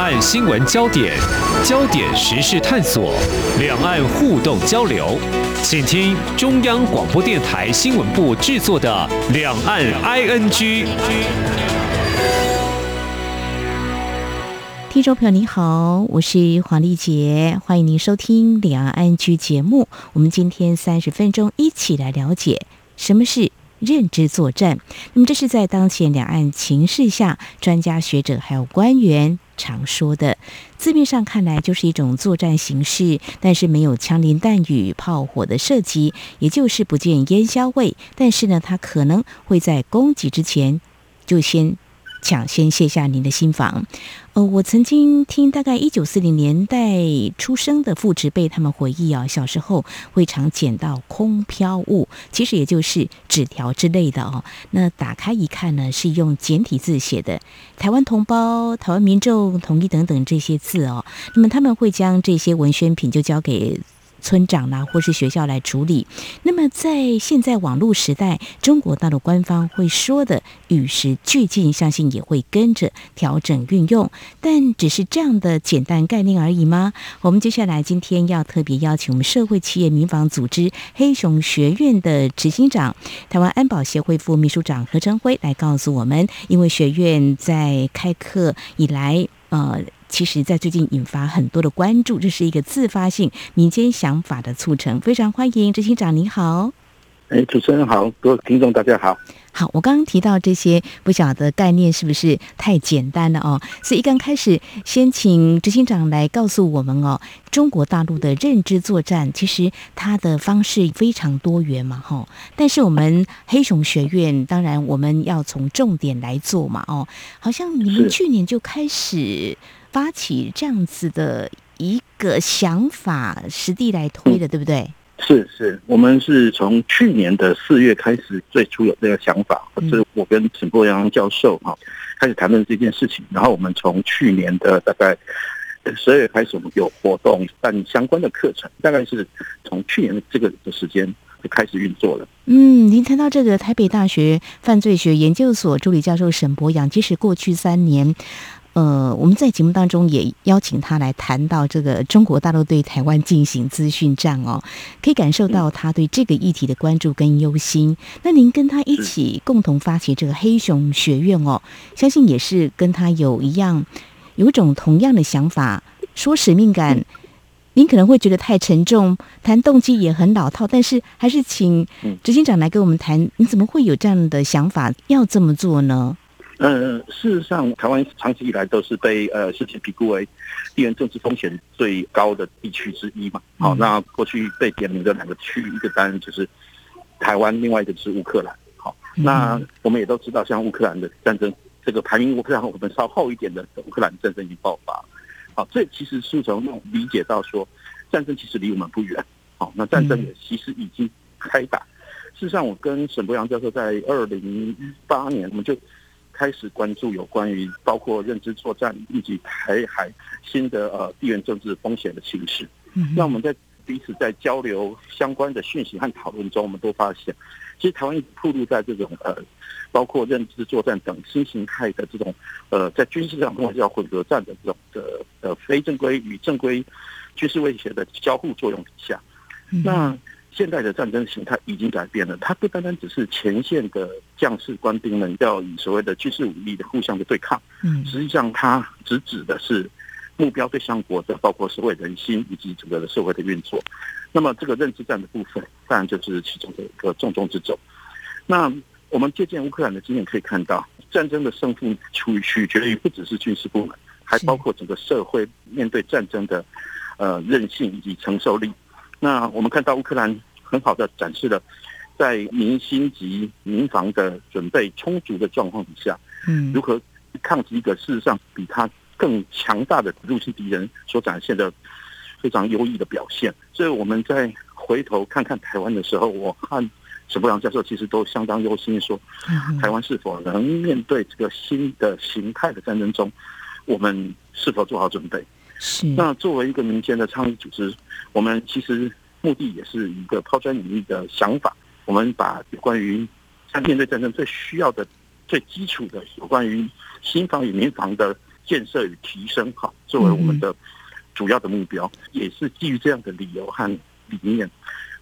岸新闻焦点，焦点时事探索，两岸互动交流，请听中央广播电台新闻部制作的《两岸 ING》。听众朋友，你好，我是黄丽杰，欢迎您收听《两岸 ING》节目。我们今天三十分钟一起来了解什么是认知作战。那么，这是在当前两岸情势下，专家学者还有官员常说的。字面上看来就是一种作战形式，但是没有枪林弹雨、炮火的射击，也就是不见烟硝味。但是呢，它可能会在攻击之前就先。抢先卸下您的心防。呃，我曾经听大概一九四零年代出生的父执辈他们回忆啊，小时候会常捡到空飘物，其实也就是纸条之类的哦。那打开一看呢，是用简体字写的“台湾同胞”“台湾民众统一”等等这些字哦。那么他们会将这些文宣品就交给。村长啦，或是学校来处理。那么，在现在网络时代，中国大陆官方会说的与时俱进，相信也会跟着调整运用。但只是这样的简单概念而已吗？我们接下来今天要特别邀请我们社会企业民防组织黑熊学院的执行长、台湾安保协会副秘书长何成辉来告诉我们，因为学院在开课以来，呃。其实，在最近引发很多的关注，这是一个自发性民间想法的促成，非常欢迎执行长，您好。哎，主持人好，各位听众大家好。好，我刚刚提到这些，不晓得概念是不是太简单了哦？所以一刚开始，先请执行长来告诉我们哦，中国大陆的认知作战，其实它的方式非常多元嘛，哈。但是我们黑熊学院，当然我们要从重点来做嘛，哦，好像你们去年就开始。发起这样子的一个想法，实地来推的，对不对？是是，我们是从去年的四月开始，最初有这个想法，是我跟沈伯阳教授哈开始谈论这件事情，然后我们从去年的大概十二月开始，我们有活动办相关的课程，大概是从去年的这个的时间就开始运作了。嗯，您谈到这个台北大学犯罪学研究所助理教授沈博阳，其实过去三年。呃，我们在节目当中也邀请他来谈到这个中国大陆对台湾进行资讯战哦，可以感受到他对这个议题的关注跟忧心。那您跟他一起共同发起这个黑熊学院哦，相信也是跟他有一样，有一种同样的想法。说使命感，您可能会觉得太沉重，谈动机也很老套，但是还是请执行长来跟我们谈，你怎么会有这样的想法要这么做呢？呃，事实上，台湾长期以来都是被呃世界评估为地缘政治风险最高的地区之一嘛。好，那过去被点名的两个区域，一个当然就是台湾，另外一个是乌克兰。好，那我们也都知道，像乌克兰的战争，这个排名乌克兰我们稍后一点的乌克兰战争已经爆发。好，这其实是从理解到说，战争其实离我们不远。好，那战争也其实已经开打。事实上，我跟沈博洋教授在二零一八年，我们就。开始关注有关于包括认知作战以及台海新的呃地缘政治风险的形势。嗯，那我们在彼此在交流相关的讯息和讨论中，我们都发现，其实台湾一直暴露在这种呃包括认知作战等新形态的这种呃在军事上或者叫混合战的这种的呃非正规与正规军事威胁的交互作用底下，那。现在的战争形态已经改变了，它不单单只是前线的将士官兵们要以所谓的军事武力的互相的对抗，嗯，实际上它直指的是目标对象国的，包括社会人心以及整个的社会的运作。那么这个认知战的部分，当然就是其中的一个重中之重。那我们借鉴乌克兰的经验可以看到，战争的胜负取取决于不只是军事部门，还包括整个社会面对战争的呃韧性以及承受力。那我们看到乌克兰很好的展示了，在民心及民防的准备充足的状况底下，嗯，如何抗击一个事实上比他更强大的入侵敌人所展现的非常优异的表现。所以我们在回头看看台湾的时候，我和沈博良教授其实都相当忧心，说台湾是否能面对这个新的形态的战争中，我们是否做好准备？是。那作为一个民间的倡议组织，我们其实目的也是一个抛砖引玉的想法。我们把有关于在面对战争最需要的、最基础的有关于新房与民房的建设与提升，哈，作为我们的主要的目标，嗯、也是基于这样的理由和理念，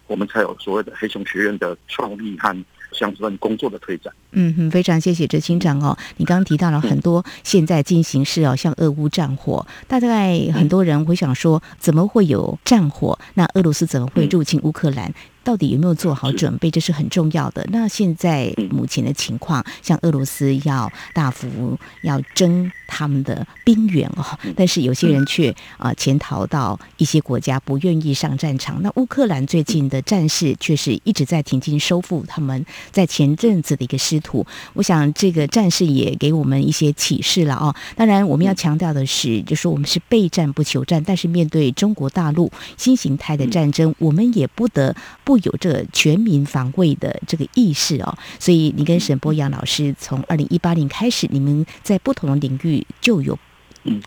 我们才有所谓的黑熊学院的创立和相关工作的推展。嗯哼，非常谢谢执行长哦。你刚刚提到了很多现在进行式哦，像俄乌战火，大概很多人会想说，怎么会有战火？那俄罗斯怎么会入侵乌克兰？到底有没有做好准备？这是很重要的。那现在目前的情况，像俄罗斯要大幅要征他们的兵员哦，但是有些人却啊潜逃到一些国家，不愿意上战场。那乌克兰最近的战事却是一直在挺进收复他们在前阵子的一个失土。我想这个战事也给我们一些启示了哦。当然，我们要强调的是，就是我们是备战不求战，但是面对中国大陆新形态的战争，我们也不得不。有这全民防卫的这个意识哦，所以你跟沈波阳老师从二零一八年开始，你们在不同的领域就有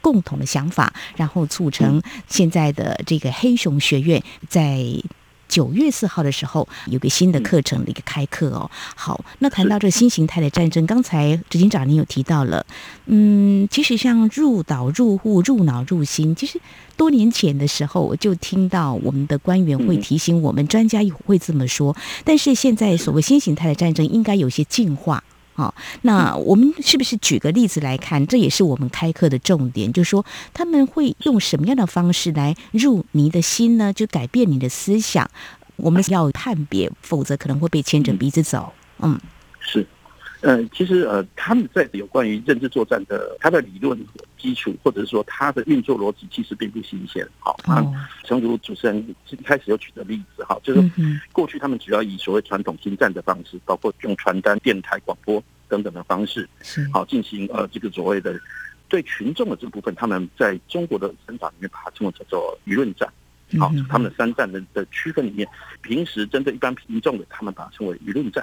共同的想法，然后促成现在的这个黑熊学院在。九月四号的时候，有个新的课程的一个开课哦。好，那谈到这个新形态的战争，刚才执行长您有提到了，嗯，其实像入岛入户、入脑入心，其实多年前的时候，我就听到我们的官员会提醒我们，专家也会这么说。但是现在所谓新形态的战争，应该有些进化。好，那我们是不是举个例子来看？这也是我们开课的重点，就是说他们会用什么样的方式来入你的心呢？就改变你的思想。我们要判别，否则可能会被牵着鼻子走。嗯，是，呃，其实呃，他们在有关于认知作战的他的理论基础，或者是说他的运作逻辑，其实并不新鲜。好，啊，诚如主持人一开始有举的例子，哈，就是过去他们主要以所谓传统心战的方式，包括用传单、电台、广播等等的方式，好进行呃这个所谓的对群众的这部分，他们在中国的战法里面把它称为叫做舆论战。好，他们的三战的的区分里面，平时针对一般民众的，他们把它称为舆论战；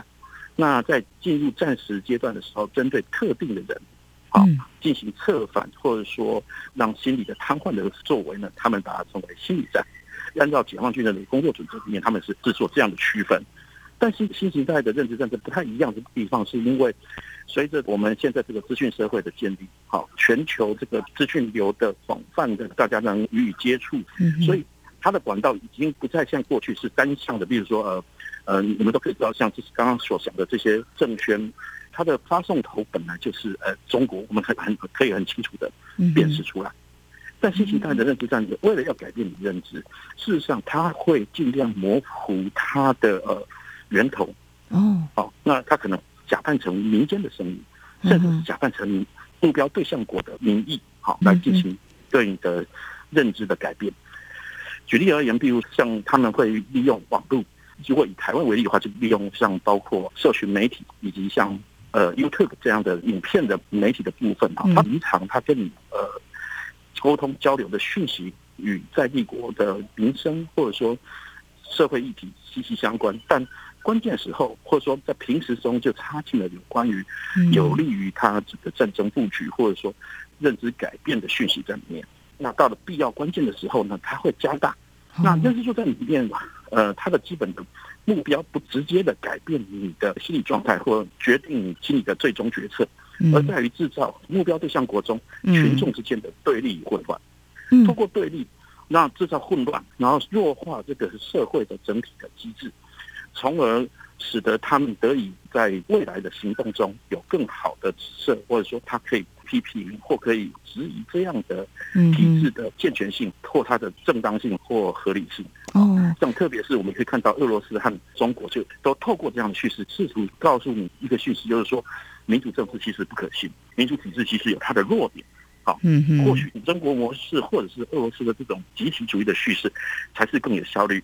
那在进入战时阶段的时候，针对特定的人，好进行策反或者说让心理的瘫痪的作为呢，他们把它称为心理战。按照解放军的工作准则里面，他们是制作这样的区分。但是新形态的认知战争不太一样的地方，是因为随着我们现在这个资讯社会的建立，好，全球这个资讯流的广泛的，大家能予以接触，所以。它的管道已经不再像过去是单向的，比如说呃呃，你们都可以知道，像就是刚刚所讲的这些政宣，它的发送头本来就是呃中国，我们很很可以很清楚的辨识出来。但新形态的认知战略，为了要改变你的认知，事实上它会尽量模糊它的呃源头。哦，好，那它可能假扮成民间的声音，甚至是假扮成目标对象国的民意，好来进行对你的认知的改变。举例而言，比如像他们会利用网络，如果以台湾为例的话，就利用像包括社群媒体以及像呃 YouTube 这样的影片的媒体的部分啊，它平常它跟你呃沟通交流的讯息与在帝国的民生或者说社会议题息息相关，但关键时候或者说在平时中就插进了有关于有利于他这个战争布局或者说认知改变的讯息在里面。那到了必要关键的时候呢，它会加大。那认知就在里面，呃，它的基本的目标不直接的改变你的心理状态或决定你心理的最终决策，而在于制造目标对象国中群众之间的对立与混乱。通过对立，那制造混乱，然后弱化这个社会的整体的机制，从而使得他们得以在未来的行动中有更好的指示，或者说他可以。批评或可以质疑这样的体制的健全性或它的正当性或合理性。哦，像特别是我们可以看到俄罗斯和中国就都透过这样的叙事，试图告诉你一个讯息，就是说民主政治其实不可信，民主体制其实有它的弱点。好，嗯，或许中国模式或者是俄罗斯的这种集体主义的叙事，才是更有效率、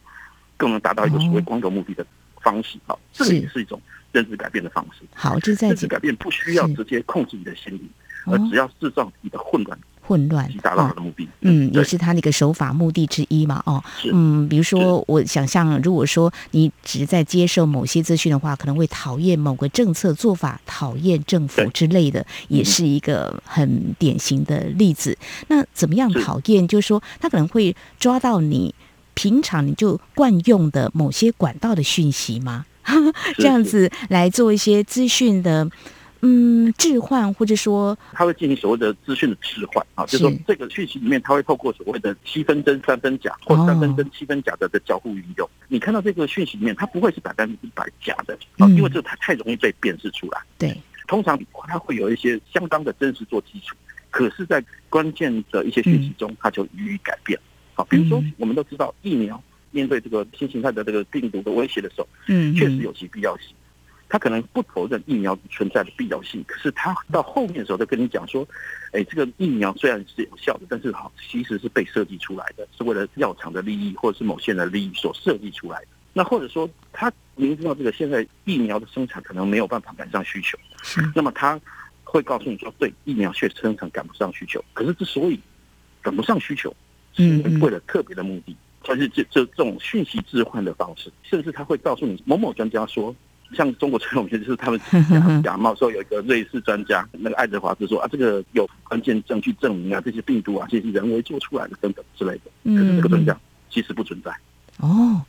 更能达到一个所谓光荣目的的方式。好，这个也是一种认知改变的方式。好，这在认知改变不需要直接控制你的心理。而只要制造你的混乱，混乱，达到他的目的。嗯，也是他那个手法目的之一嘛。哦，嗯，比如说，我想象，如果说你只是在接受某些资讯的话，可能会讨厌某个政策做法，讨厌政府之类的，也是一个很典型的例子。那怎么样讨厌？就是说，他可能会抓到你平常你就惯用的某些管道的讯息吗？这样子来做一些资讯的。嗯置换，或者说他会进行所谓的资讯的置换啊，就是说这个讯息里面他会透过所谓的七分真三分假或三分真七分假的的交互运用。哦、你看到这个讯息里面，它不会是百分之百假的啊，因为这个太太容易被辨识出来。对，通常它会有一些相当的真实做基础，可是，在关键的一些讯息中，它就予以改变。好，比如说我们都知道疫苗。面对这个新形态的这个病毒的威胁的时候，嗯，确实有其必要性。他可能不否认疫苗存在的必要性，可是他到后面的时候，再跟你讲说，哎，这个疫苗虽然是有效的，但是好，其实是被设计出来的，是为了药厂的利益或者是某些人的利益所设计出来的。那或者说，他明知道这个现在疫苗的生产可能没有办法赶上需求，是，那么他会告诉你说，对，疫苗确实生产赶不上需求。可是之所以赶不上需求，是为了特别的目的。它是这这这种讯息置换的方式，甚至他会告诉你某某专家说，像中国传统就是他们假 假冒说有一个瑞士专家，那个爱德华兹说啊，这个有关键证据证明啊，这些病毒啊，这些人为做出来的等等之类的。可是这个专家其实不存在。哦，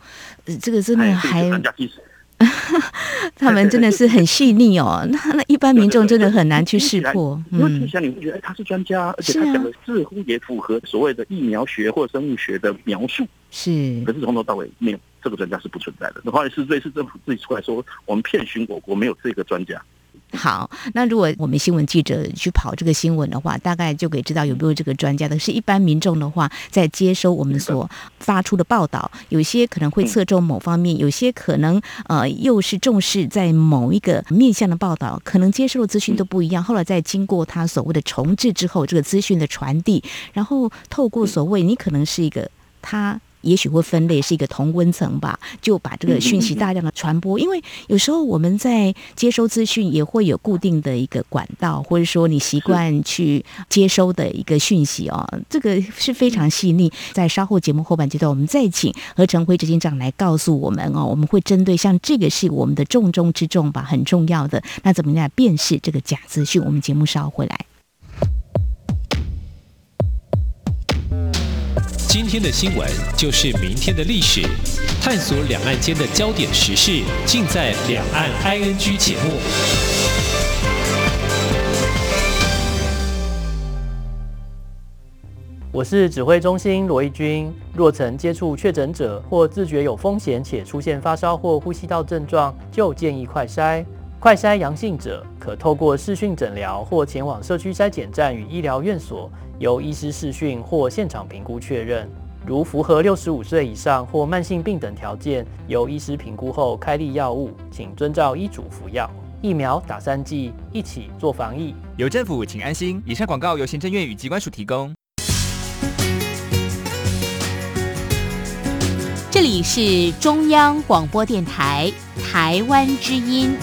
这个真的还。专家其实。他们真的是很细腻哦，那那一般民众真的很难去识破。因为听起来你会觉得，哎，他是专家，而且他讲的似乎也符合所谓的疫苗学或生物学的描述。是，可是从头到尾没有这个专家是不存在的。后来是瑞士政府自己出来说，我们骗寻我国没有这个专家。好，那如果我们新闻记者去跑这个新闻的话，大概就可以知道有没有这个专家的。是一般民众的话，在接收我们所发出的报道，有些可能会侧重某方面，有些可能呃又是重视在某一个面向的报道，可能接收的资讯都不一样。后来再经过他所谓的重置之后，这个资讯的传递，然后透过所谓你可能是一个他。也许会分类是一个同温层吧，就把这个讯息大量的传播。因为有时候我们在接收资讯也会有固定的一个管道，或者说你习惯去接收的一个讯息哦，这个是非常细腻。在稍后节目后半阶段，我们再请何成辉执行长来告诉我们哦，我们会针对像这个是我们的重中之重吧，很重要的。那怎么样来辨识这个假资讯？我们节目稍后回来。今天的新闻就是明天的历史，探索两岸间的焦点时事，尽在《两岸 ING》节目。我是指挥中心罗一军。若曾接触确诊者或自觉有风险且出现发烧或呼吸道症状，就建议快筛。快筛阳性者可透过视讯诊疗或前往社区筛检站与医疗院所。由医师视讯或现场评估确认，如符合六十五岁以上或慢性病等条件，由医师评估后开立药物，请遵照医嘱服药。疫苗打三剂，一起做防疫。有政府，请安心。以上广告由行政院与机关署提供。这里是中央广播电台台湾之音。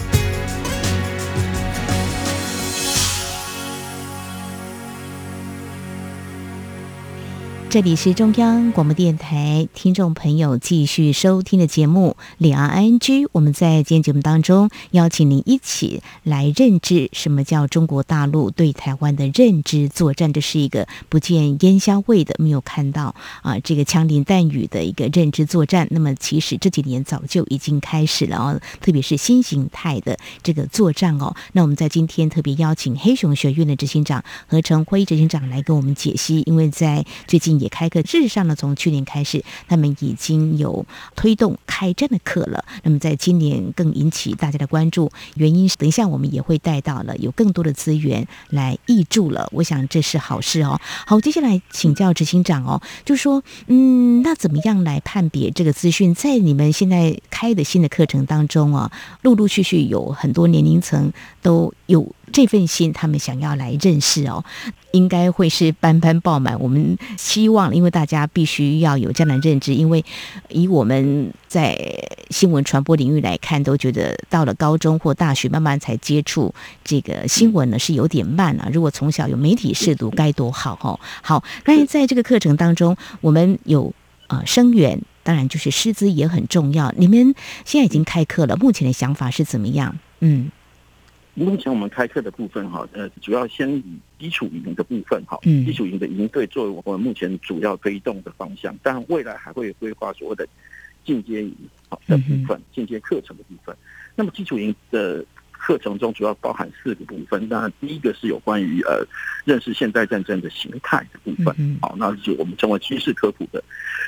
这里是中央广播电台，听众朋友继续收听的节目《两岸 ING》。我们在今天节目当中邀请您一起来认知什么叫中国大陆对台湾的认知作战。这是一个不见烟硝味的，没有看到啊这个枪林弹雨的一个认知作战。那么其实这几年早就已经开始了哦，特别是新形态的这个作战哦。那我们在今天特别邀请黑熊学院的执行长何成辉执行长来跟我们解析，因为在最近。也开课，事实上呢，从去年开始，他们已经有推动开战的课了。那么，在今年更引起大家的关注，原因是等一下我们也会带到了有更多的资源来挹注了。我想这是好事哦。好，接下来请教执行长哦，就说，嗯，那怎么样来判别这个资讯？在你们现在开的新的课程当中啊，陆陆续续有很多年龄层都有。这份心，他们想要来认识哦，应该会是班班爆满。我们希望，因为大家必须要有这样的认知，因为以我们在新闻传播领域来看，都觉得到了高中或大学，慢慢才接触这个新闻呢，是有点慢啊。如果从小有媒体试读，该多好哦！好，那在这个课程当中，我们有呃生源，当然就是师资也很重要。你们现在已经开课了，目前的想法是怎么样？嗯。目前我们开课的部分哈，呃，主要先以基础营的部分哈，基础营的营队作为我们目前主要推动的方向，但未来还会规划所谓的进阶营好的部分，进阶课程的部分。那么基础营的课程中主要包含四个部分。那第一个是有关于呃认识现代战争的形态的部分，好，那就我们称为军事科普的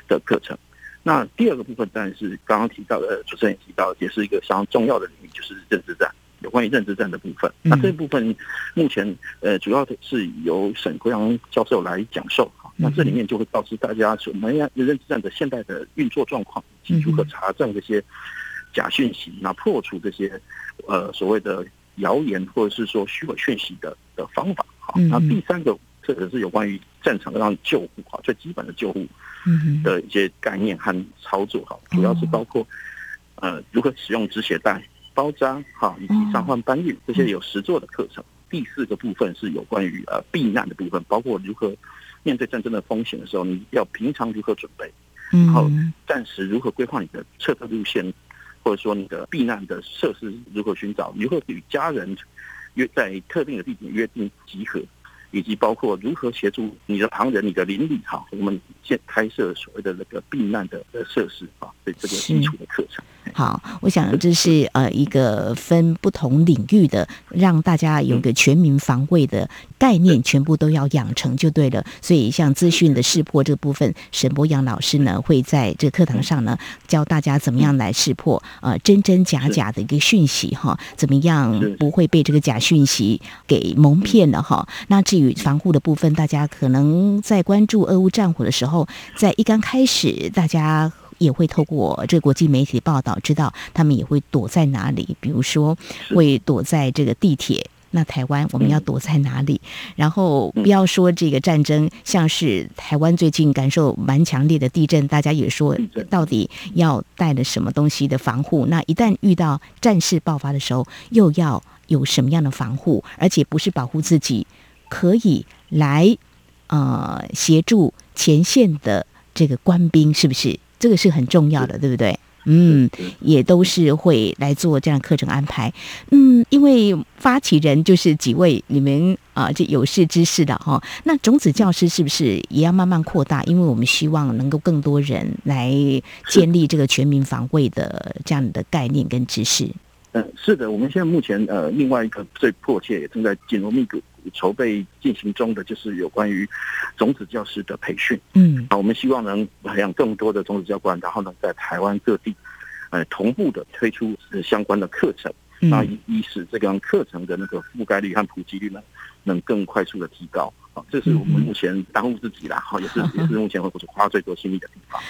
的课程。那第二个部分当然是刚刚提到的，主持人也提到，也是一个相当重要的领域，就是认知战。有关于认知战的部分，那这部分目前呃主要是由沈国阳教授来讲授。那这里面就会告知大家什么样认知战的现代的运作状况，以及如何查证这些假讯息，那破除这些呃所谓的谣言或者是说虚伪讯息的的方法。好，那第三个这个是有关于战场上救护哈，最基本的救护的一些概念和操作。哈，主要是包括呃如何使用止血带。包扎哈，以及伤患搬运这些有实作的课程。第四个部分是有关于呃避难的部分，包括如何面对战争的风险的时候，你要平常如何准备，然后暂时如何规划你的撤退路线，或者说你的避难的设施如何寻找，如何与家人约在特定的地点约定集合，以及包括如何协助你的旁人、你的邻里哈，我们现开设所谓的那个避难的的设施啊，对这个基础的课程。好，我想这是呃一个分不同领域的，让大家有个全民防卫的概念，全部都要养成就对了。所以像资讯的识破这个部分，沈博阳老师呢会在这课堂上呢教大家怎么样来识破呃真真假假的一个讯息哈，怎么样不会被这个假讯息给蒙骗了哈。那至于防护的部分，大家可能在关注俄乌战火的时候，在一刚开始大家。也会透过这个国际媒体报道知道他们也会躲在哪里，比如说会躲在这个地铁。那台湾我们要躲在哪里？然后不要说这个战争，像是台湾最近感受蛮强烈的地震，大家也说到底要带了什么东西的防护？那一旦遇到战事爆发的时候，又要有什么样的防护？而且不是保护自己，可以来呃协助前线的这个官兵，是不是？这个是很重要的，对不对？嗯，也都是会来做这样课程安排。嗯，因为发起人就是几位你们啊，这有识之士的哈。那种子教师是不是也要慢慢扩大？因为我们希望能够更多人来建立这个全民防卫的这样的概念跟知识。嗯，是的，我们现在目前呃，另外一个最迫切也正在紧锣密鼓。筹备进行中的就是有关于种子教师的培训，嗯，啊，我们希望能培养更多的种子教官，然后呢，在台湾各地，呃，同步的推出相关的课程，那以以使这个课程的那个覆盖率和普及率呢，能更快速的提高。啊，这是我们目前当务之急啦，哈，也是 也是目前会花最多心力的地方。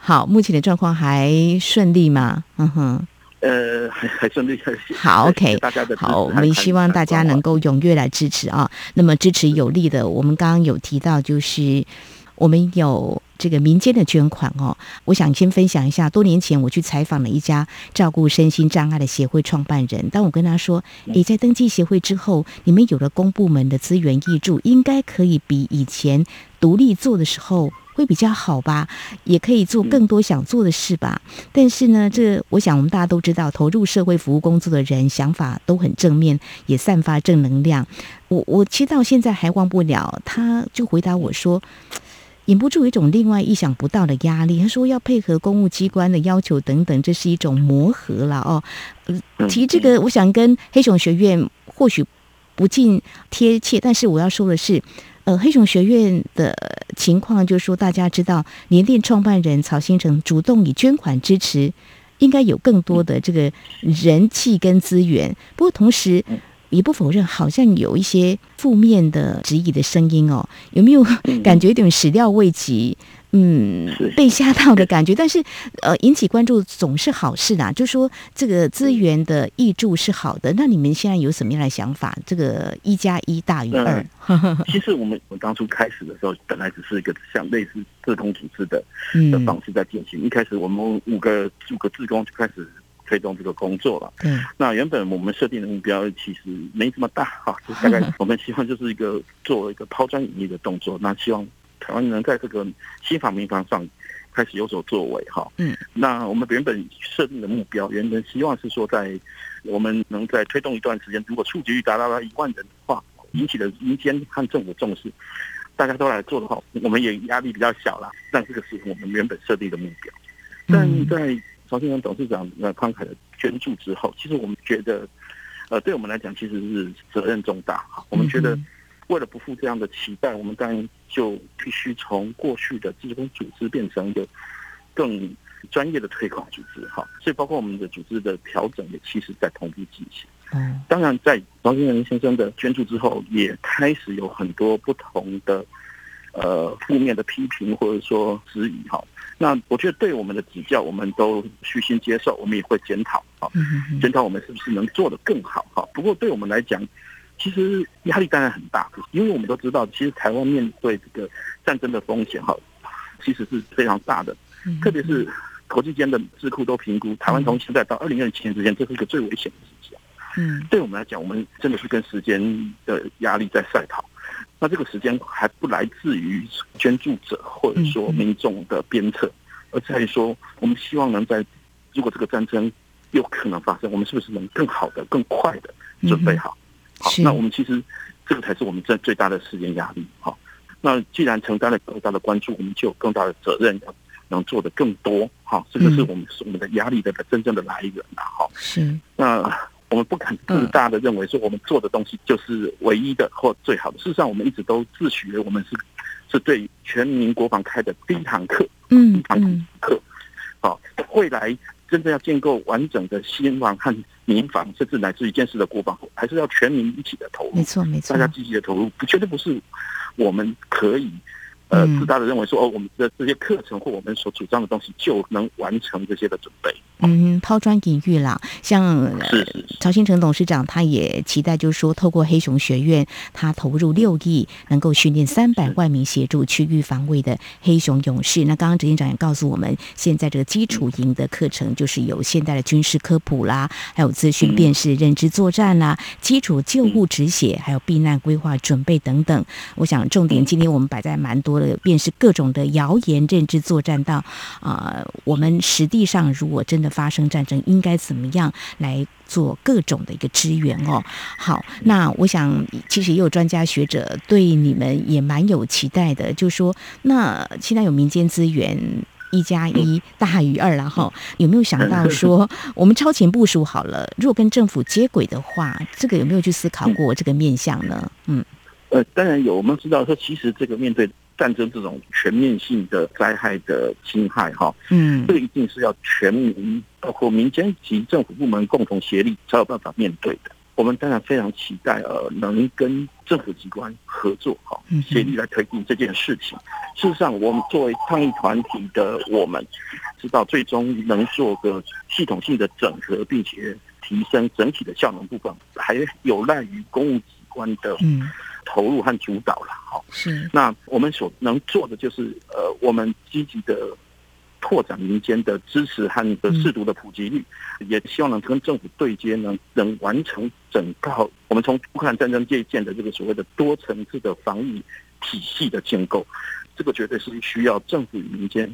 好，目前的状况还顺利吗？嗯哼。呃，还还顺利。好，OK，大家的好，我们希望大家能够踊跃来支持啊。那么支持有力的，我们刚刚有提到，就是我们有这个民间的捐款哦。我想先分享一下，多年前我去采访了一家照顾身心障碍的协会创办人，当我跟他说，你，在登记协会之后，你们有了公部门的资源挹注，应该可以比以前独立做的时候。会比较好吧，也可以做更多想做的事吧。但是呢，这我想我们大家都知道，投入社会服务工作的人想法都很正面，也散发正能量。我我其实到现在还忘不了，他就回答我说，忍不住一种另外意想不到的压力。他说要配合公务机关的要求等等，这是一种磨合了哦。提这个，我想跟黑熊学院或许不尽贴切，但是我要说的是。呃，黑熊学院的情况就是说，大家知道，联电创办人曹新成主动以捐款支持，应该有更多的这个人气跟资源。不过，同时也不否认，好像有一些负面的质疑的声音哦。有没有感觉有点始料未及？嗯，被吓到的感觉，但是呃，引起关注总是好事啦。就说这个资源的挹注是好的，那你们现在有什么样的想法？这个一加一大于二？其实我们我当初开始的时候，本来只是一个像类似自工组织的的方式在进行。一开始我们五个五个志工就开始推动这个工作了。嗯，那原本我们设定的目标其实没这么大哈，就大概我们希望就是一个做一个抛砖引玉的动作。那希望。台湾能在这个新法民防上开始有所作为哈，嗯，那我们原本设定的目标，原本希望是说，在我们能在推动一段时间，如果触及率达到了一万人的话，引起了民间和政府重视，大家都来做的话，我们也压力比较小了。但这个是我们原本设定的目标。但在曹先生董事长那慷慨的捐助之后，其实我们觉得，呃，对我们来讲其实是责任重大哈。我们觉得为了不负这样的期待，我们当然就必须从过去的志工组织变成一个更专业的推广组织。哈，所以包括我们的组织的调整也其实在同步进行。嗯，当然在曹先生先生的捐助之后，也开始有很多不同的。呃，负面的批评或者说质疑哈，那我觉得对我们的指教，我们都虚心接受，我们也会检讨哈，检讨我们是不是能做得更好哈。不过对我们来讲，其实压力当然很大，因为我们都知道，其实台湾面对这个战争的风险哈，其实是非常大的，特别是国际间的智库都评估，台湾从现在到二零二七年之间，这是一个最危险的时期。嗯，对我们来讲，我们真的是跟时间的压力在赛跑。那这个时间还不来自于捐助者或者说民众的鞭策，而在于说我们希望能在如果这个战争有可能发生，我们是不是能更好的、更快的准备好？好，那我们其实这个才是我们最最大的时间压力。好，那既然承担了更大的关注，我们就有更大的责任，要能做的更多。好，这个是我们是我们的压力的真正的来源呐。好，是那。我们不敢自大的认为说我们做的东西就是唯一的或最好的。事实上，我们一直都自诩为我们是是对全民国防开的第一堂课，嗯，第一堂课。好，未来真正要建构完整的新防和民防，甚至乃至于建设的国防，还是要全民一起的投入。没错，没错，大家积极的投入，绝对不是我们可以。呃，自大的认为说，哦，我们的这些课程或我们所主张的东西就能完成这些的准备。嗯，抛砖引玉啦，像是曹新成董事长，他也期待，就是说，透过黑熊学院，他投入六亿，能够训练三百万名协助区域防卫的黑熊勇士。那刚刚执行长也告诉我们，现在这个基础营的课程，就是有现代的军事科普啦，还有资讯辨识、认知作战啦，基础救护止血，还有避难规划准备等等。我想重点今天我们摆在蛮多。呃便是各种的谣言认知作战到啊、我们实际上如果真的发生战争，应该怎么样来做各种的一个支援哦？好，那我想其实也有专家学者对你们也蛮有期待的，就说那现在有民间资源一加一大于二了哈，有没有想到说我们超前部署好了，如果跟政府接轨的话，这个有没有去思考过这个面向呢？嗯，呃，当然有，我们知道说其实这个面对。战争这种全面性的灾害的侵害，哈，嗯，这个一定是要全民包括民间及政府部门共同协力才有办法面对的。我们当然非常期待，呃，能跟政府机关合作，哈，协力来推进这件事情。事实上，我们作为抗疫团体的我们，知道最终能做个系统性的整合，并且提升整体的效能部分，还有赖于公务机关的，嗯。投入和主导了，好，是。那我们所能做的就是，呃，我们积极的拓展民间的支持和的适度的普及率，也希望能跟政府对接，能能完成整个我们从乌克兰战争借鉴的这个所谓的多层次的防御体系的建构，这个绝对是需要政府与民间。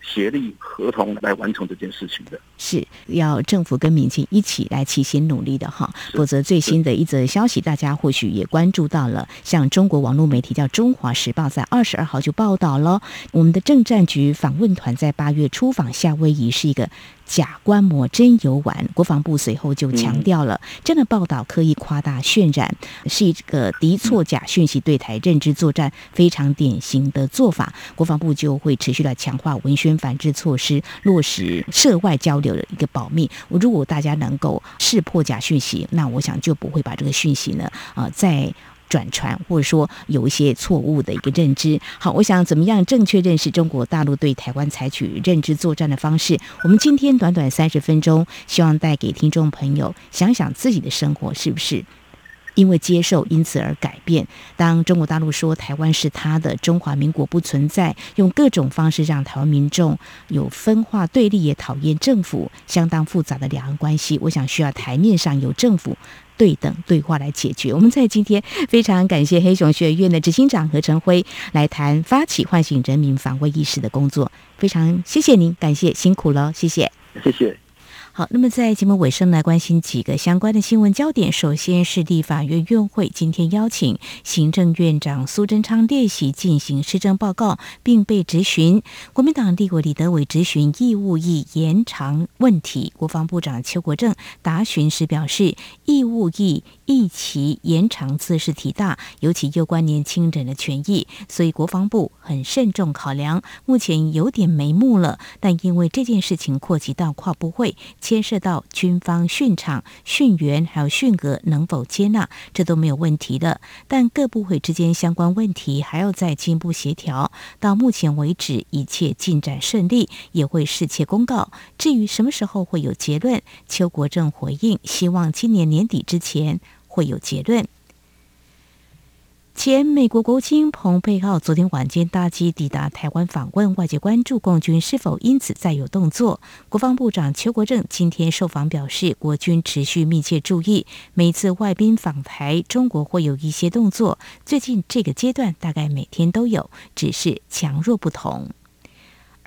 协力合同来完成这件事情的，是要政府跟民间一起来齐心努力的哈，否则最新的一则消息，大家或许也关注到了，像中国网络媒体叫《中华时报》在二十二号就报道了，我们的政战局访问团在八月出访夏威夷是一个。假观摩真游玩，国防部随后就强调了，这样的报道刻意夸大渲染，是一个敌错假讯息对台认知作战非常典型的做法。国防部就会持续来强化文宣反制措施，落实涉外交流的一个保密。如果大家能够识破假讯息，那我想就不会把这个讯息呢，啊、呃，在。转传或者说有一些错误的一个认知。好，我想怎么样正确认识中国大陆对台湾采取认知作战的方式？我们今天短短三十分钟，希望带给听众朋友想想自己的生活是不是因为接受因此而改变。当中国大陆说台湾是他的，中华民国不存在，用各种方式让台湾民众有分化对立，也讨厌政府，相当复杂的两岸关系，我想需要台面上有政府。对等对话来解决。我们在今天非常感谢黑熊学院的执行长何成辉来谈发起唤醒人民防卫意识的工作，非常谢谢您，感谢辛苦了，谢谢，谢谢。好，那么在节目尾声来关心几个相关的新闻焦点。首先是立法院院会今天邀请行政院长苏贞昌列席进行施政报告，并被质询。国民党立委李德伟质询义务役延长问题，国防部长邱国正答询时表示，义务役役期延长自是体大，尤其攸关年轻人的权益，所以国防部很慎重考量。目前有点眉目了，但因为这件事情扩及到跨部会。牵涉到军方训场、训员还有训额能否接纳，这都没有问题的。但各部会之间相关问题还要再进一步协调。到目前为止，一切进展顺利，也会适切公告。至于什么时候会有结论，邱国正回应，希望今年年底之前会有结论。前美国国务卿蓬佩奥昨天晚间搭机抵达台湾访问，外界关注共军是否因此再有动作。国防部长邱国正今天受访表示，国军持续密切注意，每次外宾访台，中国会有一些动作。最近这个阶段大概每天都有，只是强弱不同。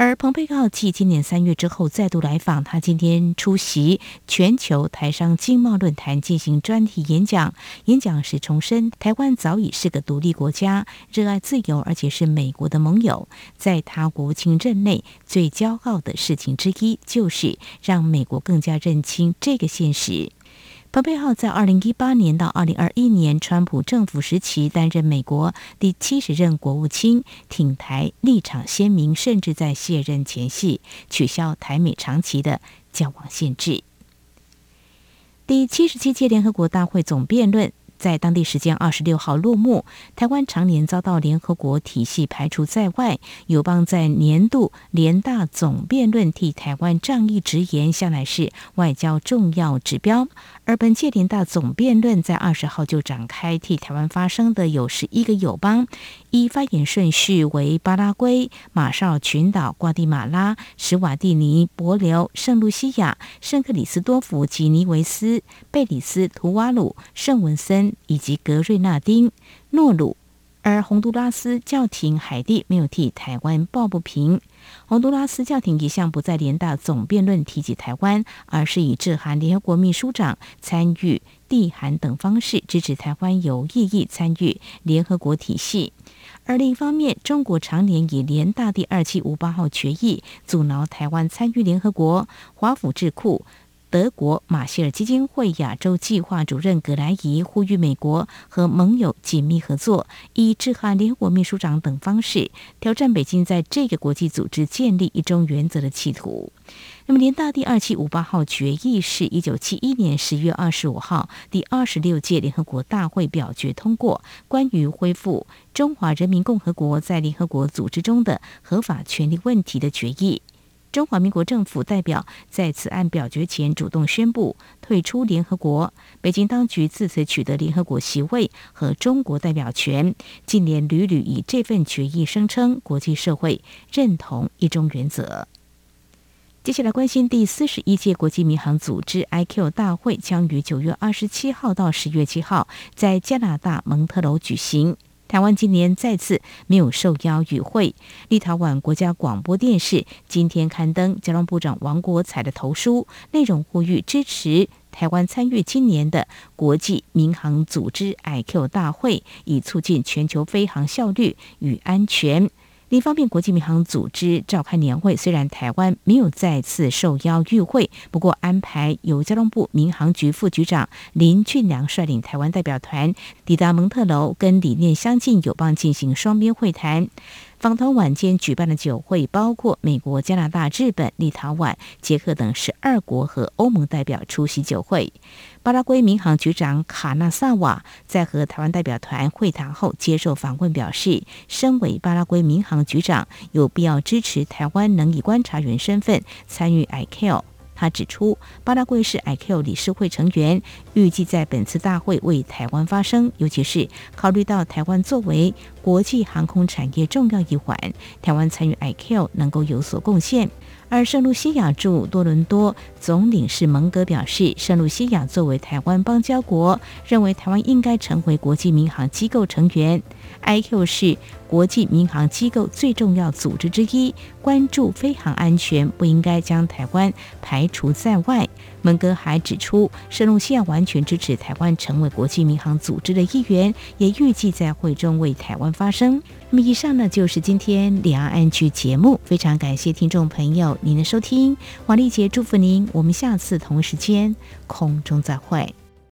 而蓬佩奥继今年三月之后再度来访，他今天出席全球台商经贸论坛进行专题演讲。演讲时重申，台湾早已是个独立国家，热爱自由，而且是美国的盟友。在他国务卿任内，最骄傲的事情之一就是让美国更加认清这个现实。蓬佩奥在二零一八年到二零二一年川普政府时期担任美国第七十任国务卿，挺台立场鲜明，甚至在卸任前夕取消台美长期的交往限制。第七十七届联合国大会总辩论。在当地时间二十六号落幕。台湾常年遭到联合国体系排除在外，友邦在年度联大总辩论替台湾仗义直言，向来是外交重要指标。而本届联大总辩论在二十号就展开，替台湾发声的有十一个友邦，依发言顺序为巴拉圭、马绍群岛、瓜地马拉、史瓦蒂尼、帛琉、圣露西亚、圣克里斯多福、吉尼维斯、贝里斯、图瓦鲁、圣文森以及格瑞纳丁、诺鲁。而洪都拉斯教廷海地没有替台湾抱不平。洪都拉斯教廷一向不在联大总辩论提及台湾，而是以致函联合国秘书长、参与递函等方式支持台湾有意义参与联合国体系。而另一方面，中国常年以联大第二七五八号决议阻挠台湾参与联合国。华府智库。德国马歇尔基金会亚洲计划主任葛莱仪呼吁美国和盟友紧密合作，以致函联合国秘书长等方式挑战北京在这个国际组织建立一中原则的企图。那么，联大第二七五八号决议是一九七一年十月二十五号第二十六届联合国大会表决通过，关于恢复中华人民共和国在联合国组织中的合法权利问题的决议。中华民国政府代表在此案表决前主动宣布退出联合国，北京当局自此取得联合国席位和中国代表权。近年屡屡以这份决议声称国际社会认同一中原则。接下来关心第四十一届国际民航组织 ICAO 大会将于九月二十七号到十月七号在加拿大蒙特娄举行。台湾今年再次没有受邀与会。立陶宛国家广播电视今天刊登交通部长王国材的投书，内容呼吁支持台湾参与今年的国际民航组织 Iq 大会，以促进全球飞航效率与安全。另一方面，国际民航组织召开年会，虽然台湾没有再次受邀与会，不过安排由交通部民航局副局长林俊良率领台湾代表团抵达蒙特楼，跟理念相近友邦进行双边会谈。访团晚间举办的酒会，包括美国、加拿大、日本、立陶宛、捷克等十二国和欧盟代表出席酒会。巴拉圭民航局长卡纳萨瓦在和台湾代表团会谈后接受访问，表示，身为巴拉圭民航局长，有必要支持台湾能以观察员身份参与 ICAO。他指出，巴拉圭是 Iq 理事会成员，预计在本次大会为台湾发声，尤其是考虑到台湾作为国际航空产业重要一环，台湾参与 Iq 能够有所贡献。而圣露西亚驻多伦多总领事蒙格表示，圣露西亚作为台湾邦交国，认为台湾应该成为国际民航机构成员。Iq 是国际民航机构最重要组织之一，关注飞航安全，不应该将台湾排除在外。蒙哥还指出，圣露西亚完全支持台湾成为国际民航组织的一员，也预计在会中为台湾发声。那么，以上呢就是今天两岸 ING 节目，非常感谢听众朋友您的收听，王丽杰祝福您，我们下次同一时间空中再会。